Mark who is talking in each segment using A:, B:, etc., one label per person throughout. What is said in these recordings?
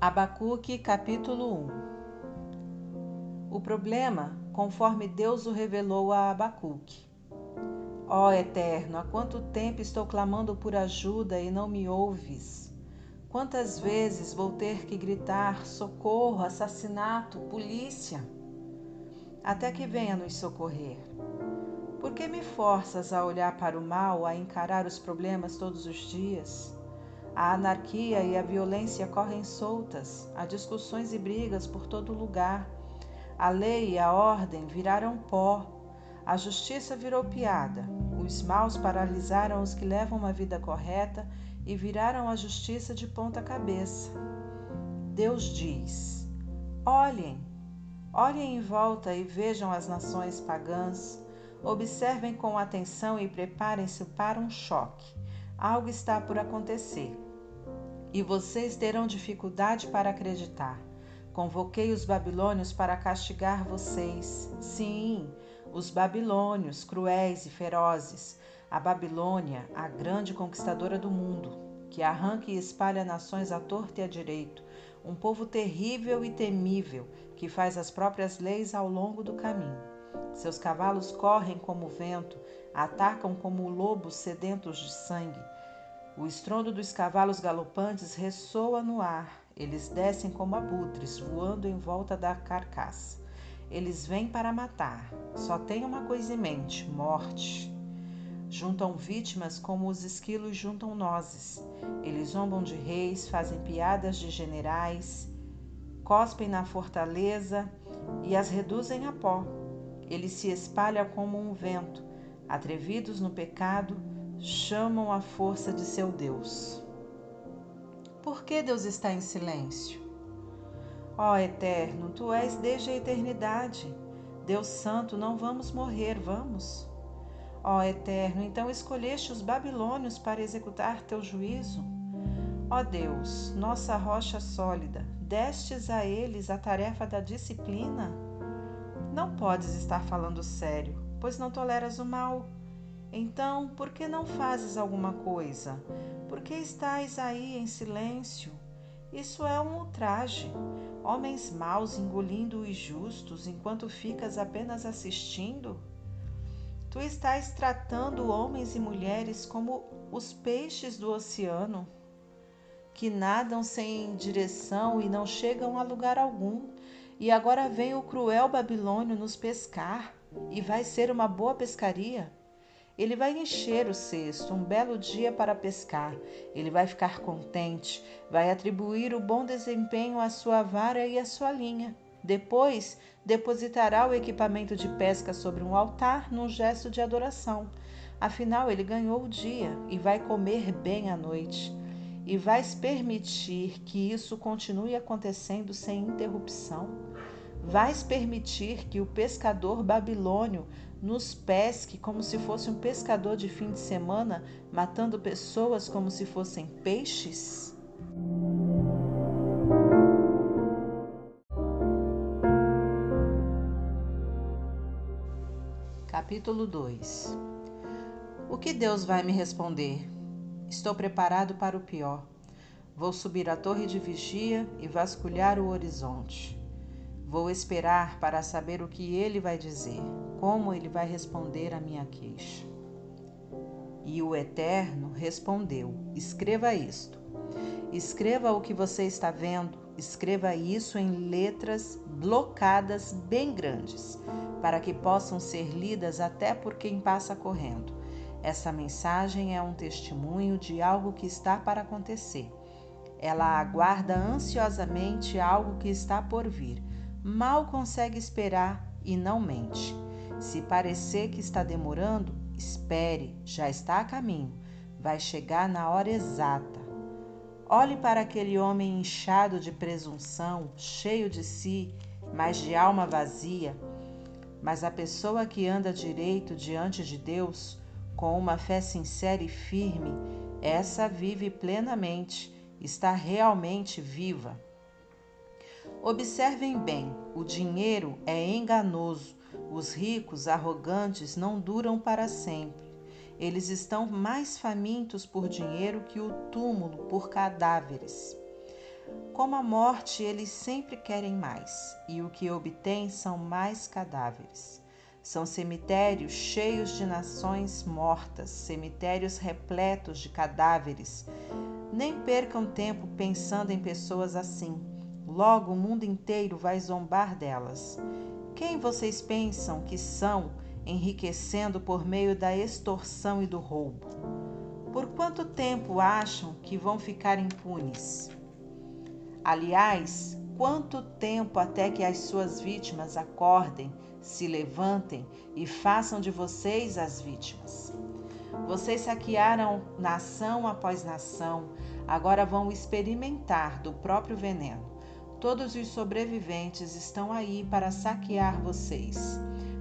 A: Abacuque capítulo 1 O problema, conforme Deus o revelou a Abacuque. Ó Eterno, há quanto tempo estou clamando por ajuda e não me ouves? Quantas vezes vou ter que gritar socorro, assassinato, polícia? Até que venha nos socorrer. Por que me forças a olhar para o mal, a encarar os problemas todos os dias? A anarquia e a violência correm soltas, há discussões e brigas por todo lugar. A lei e a ordem viraram pó, a justiça virou piada. Os maus paralisaram os que levam uma vida correta e viraram a justiça de ponta cabeça. Deus diz: Olhem, olhem em volta e vejam as nações pagãs. Observem com atenção e preparem-se para um choque. Algo está por acontecer e vocês terão dificuldade para acreditar. Convoquei os babilônios para castigar vocês. Sim, os babilônios, cruéis e ferozes. A Babilônia, a grande conquistadora do mundo, que arranca e espalha nações à torta e à direito. Um povo terrível e temível, que faz as próprias leis ao longo do caminho. Seus cavalos correm como o vento, atacam como lobos sedentos de sangue o estrondo dos cavalos galopantes ressoa no ar. Eles descem como abutres, voando em volta da carcaça. Eles vêm para matar. Só tem uma coisa em mente: morte. Juntam vítimas como os esquilos juntam nozes. Eles zombam de reis, fazem piadas de generais, cospem na fortaleza e as reduzem a pó. Eles se espalham como um vento, atrevidos no pecado chamam a força de seu Deus. Por que Deus está em silêncio? Ó Eterno, tu és desde a eternidade. Deus Santo, não vamos morrer, vamos? Ó Eterno, então escolheste os babilônios para executar teu juízo? Ó Deus, nossa rocha sólida, destes a eles a tarefa da disciplina? Não podes estar falando sério, pois não toleras o mal. Então, por que não fazes alguma coisa? Por que estás aí em silêncio? Isso é um ultraje. Homens maus engolindo os justos enquanto ficas apenas assistindo? Tu estás tratando homens e mulheres como os peixes do oceano, que nadam sem direção e não chegam a lugar algum. E agora vem o cruel Babilônio nos pescar, e vai ser uma boa pescaria. Ele vai encher o cesto um belo dia para pescar. Ele vai ficar contente, vai atribuir o bom desempenho à sua vara e à sua linha. Depois, depositará o equipamento de pesca sobre um altar num gesto de adoração. Afinal, ele ganhou o dia e vai comer bem à noite. E vais permitir que isso continue acontecendo sem interrupção? Vais permitir que o pescador babilônio nos pesque como se fosse um pescador de fim de semana, matando pessoas como se fossem peixes? Capítulo 2 O que Deus vai me responder? Estou preparado para o pior. Vou subir a torre de vigia e vasculhar o horizonte. Vou esperar para saber o que ele vai dizer, como ele vai responder à minha queixa. E o Eterno respondeu: Escreva isto. Escreva o que você está vendo, escreva isso em letras blocadas bem grandes, para que possam ser lidas até por quem passa correndo. Essa mensagem é um testemunho de algo que está para acontecer. Ela aguarda ansiosamente algo que está por vir mal consegue esperar e não mente. Se parecer que está demorando, espere, já está a caminho, vai chegar na hora exata. Olhe para aquele homem inchado de presunção, cheio de si, mas de alma vazia. Mas a pessoa que anda direito diante de Deus, com uma fé sincera e firme, essa vive plenamente, está realmente viva. Observem bem: o dinheiro é enganoso, os ricos arrogantes não duram para sempre. Eles estão mais famintos por dinheiro que o túmulo por cadáveres. Como a morte, eles sempre querem mais, e o que obtêm são mais cadáveres. São cemitérios cheios de nações mortas, cemitérios repletos de cadáveres. Nem percam tempo pensando em pessoas assim. Logo o mundo inteiro vai zombar delas. Quem vocês pensam que são, enriquecendo por meio da extorsão e do roubo? Por quanto tempo acham que vão ficar impunes? Aliás, quanto tempo até que as suas vítimas acordem, se levantem e façam de vocês as vítimas? Vocês saquearam nação após nação, agora vão experimentar do próprio veneno. Todos os sobreviventes estão aí para saquear vocês.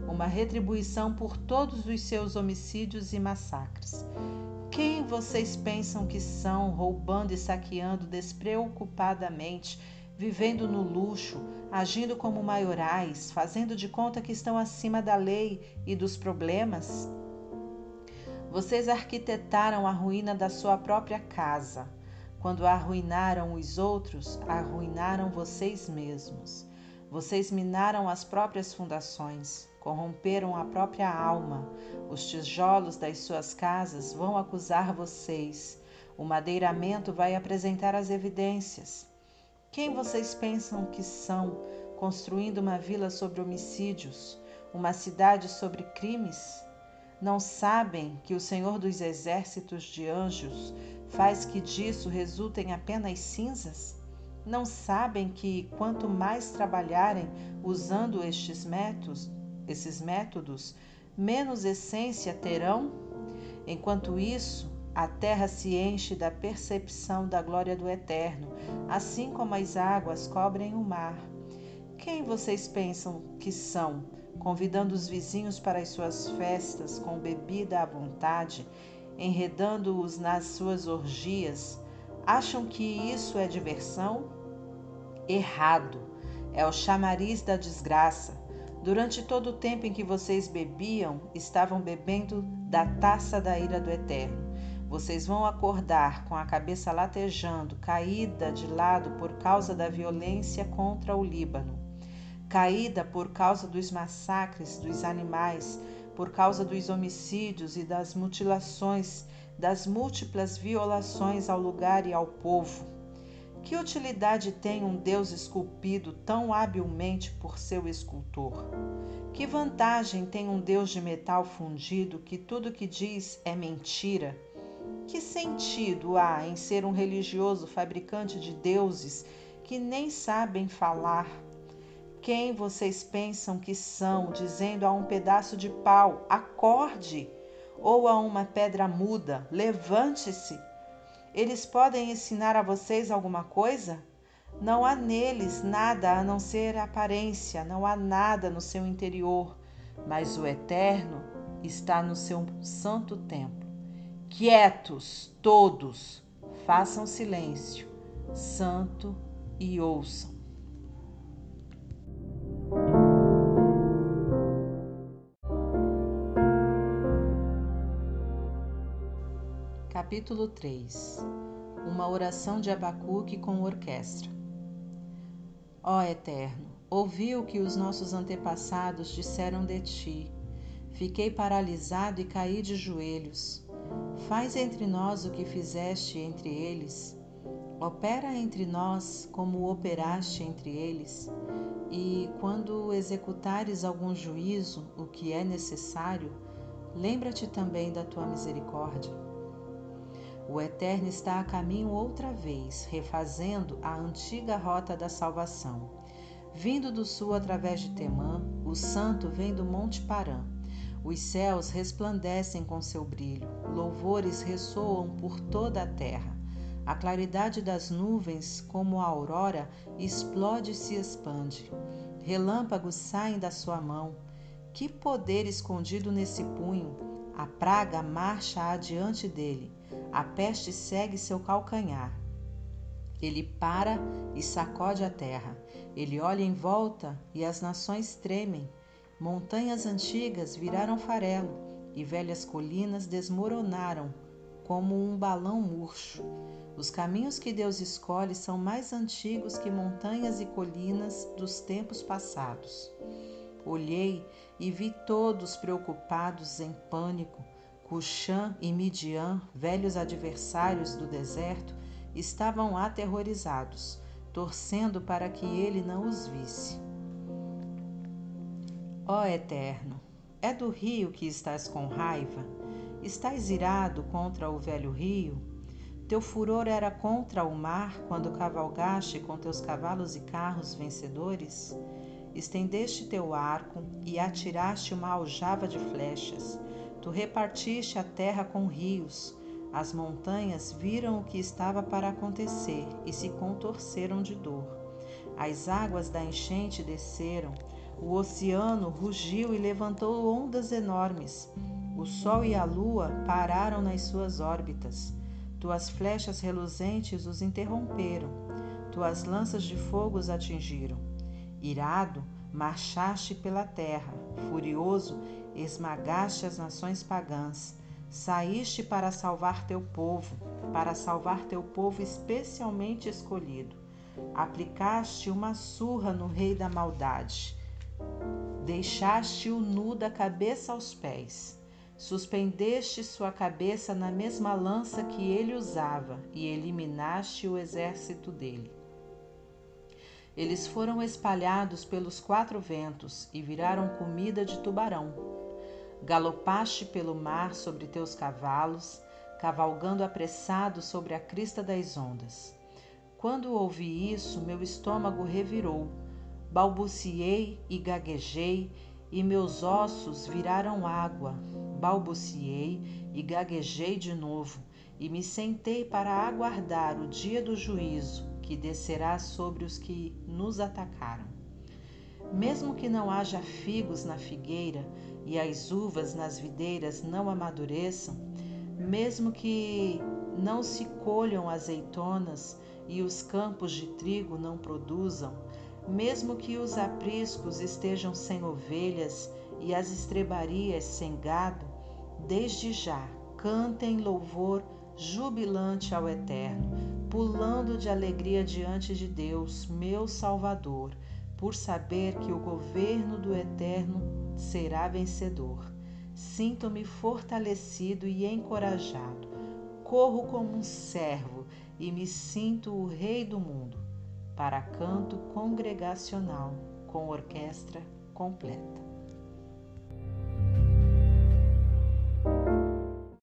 A: Uma retribuição por todos os seus homicídios e massacres. Quem vocês pensam que são, roubando e saqueando despreocupadamente, vivendo no luxo, agindo como maiorais, fazendo de conta que estão acima da lei e dos problemas? Vocês arquitetaram a ruína da sua própria casa. Quando arruinaram os outros, arruinaram vocês mesmos. Vocês minaram as próprias fundações, corromperam a própria alma. Os tijolos das suas casas vão acusar vocês. O madeiramento vai apresentar as evidências. Quem vocês pensam que são, construindo uma vila sobre homicídios, uma cidade sobre crimes? Não sabem que o Senhor dos Exércitos de Anjos faz que disso resultem apenas cinzas? Não sabem que quanto mais trabalharem usando estes métodos, esses métodos, menos essência terão? Enquanto isso, a terra se enche da percepção da glória do Eterno, assim como as águas cobrem o mar. Quem vocês pensam que são, convidando os vizinhos para as suas festas com bebida à vontade, enredando-os nas suas orgias? Acham que isso é diversão? Errado! É o chamariz da desgraça. Durante todo o tempo em que vocês bebiam, estavam bebendo da taça da ira do Eterno. Vocês vão acordar com a cabeça latejando, caída de lado por causa da violência contra o Líbano, caída por causa dos massacres dos animais, por causa dos homicídios e das mutilações, das múltiplas violações ao lugar e ao povo que utilidade tem um Deus esculpido tão habilmente por seu escultor? Que vantagem tem um Deus de metal fundido que tudo que diz é mentira? Que sentido há em ser um religioso fabricante de deuses que nem sabem falar? Quem vocês pensam que são, dizendo a um pedaço de pau, acorde, ou a uma pedra muda, levante-se? Eles podem ensinar a vocês alguma coisa? Não há neles nada a não ser aparência, não há nada no seu interior, mas o Eterno está no seu santo templo. Quietos, todos, façam silêncio, santo e ouçam. Capítulo 3 Uma oração de Abacuque com orquestra. Ó Eterno, ouvi o que os nossos antepassados disseram de ti. Fiquei paralisado e caí de joelhos. Faz entre nós o que fizeste entre eles. Opera entre nós como operaste entre eles. E quando executares algum juízo, o que é necessário, lembra-te também da tua misericórdia o Eterno está a caminho outra vez, refazendo a antiga rota da salvação. Vindo do sul através de Temã, o santo vem do Monte Parã. Os céus resplandecem com seu brilho, louvores ressoam por toda a terra. A claridade das nuvens, como a aurora, explode e se expande. Relâmpagos saem da sua mão. Que poder escondido nesse punho! A praga marcha adiante dele a peste segue seu calcanhar. Ele para e sacode a terra. Ele olha em volta e as nações tremem. Montanhas antigas viraram farelo e velhas colinas desmoronaram como um balão murcho. Os caminhos que Deus escolhe são mais antigos que montanhas e colinas dos tempos passados. Olhei e vi todos preocupados em pânico. Cuxã e Midian, velhos adversários do deserto, estavam aterrorizados, torcendo para que ele não os visse. Ó Eterno, é do rio que estás com raiva? Estás irado contra o velho rio? Teu furor era contra o mar quando cavalgaste com teus cavalos e carros vencedores? Estendeste teu arco e atiraste uma aljava de flechas. Tu repartiste a terra com rios. As montanhas viram o que estava para acontecer e se contorceram de dor. As águas da enchente desceram, o oceano rugiu e levantou ondas enormes. O sol e a lua pararam nas suas órbitas. Tuas flechas reluzentes os interromperam. Tuas lanças de fogo os atingiram. Irado, marchaste pela terra. Furioso, esmagaste as nações pagãs. Saíste para salvar teu povo, para salvar teu povo especialmente escolhido. Aplicaste uma surra no rei da maldade Deixaste-o nu da cabeça aos pés. Suspendeste sua cabeça na mesma lança que ele usava e eliminaste o exército dele. Eles foram espalhados pelos quatro ventos e viraram comida de tubarão. Galopaste pelo mar sobre teus cavalos, cavalgando apressado sobre a crista das ondas. Quando ouvi isso, meu estômago revirou Balbuciei e gaguejei, e meus ossos viraram água. Balbuciei e gaguejei de novo, e me sentei para aguardar o dia do juízo que descerá sobre os que nos atacaram. Mesmo que não haja figos na figueira e as uvas nas videiras não amadureçam, mesmo que não se colham azeitonas e os campos de trigo não produzam, mesmo que os apriscos estejam sem ovelhas e as estrebarias sem gado, desde já cantem louvor jubilante ao Eterno, pulando de alegria diante de Deus, meu Salvador, por saber que o governo do Eterno será vencedor. Sinto-me fortalecido e encorajado. Corro como um servo e me sinto o rei do mundo para canto congregacional com orquestra completa.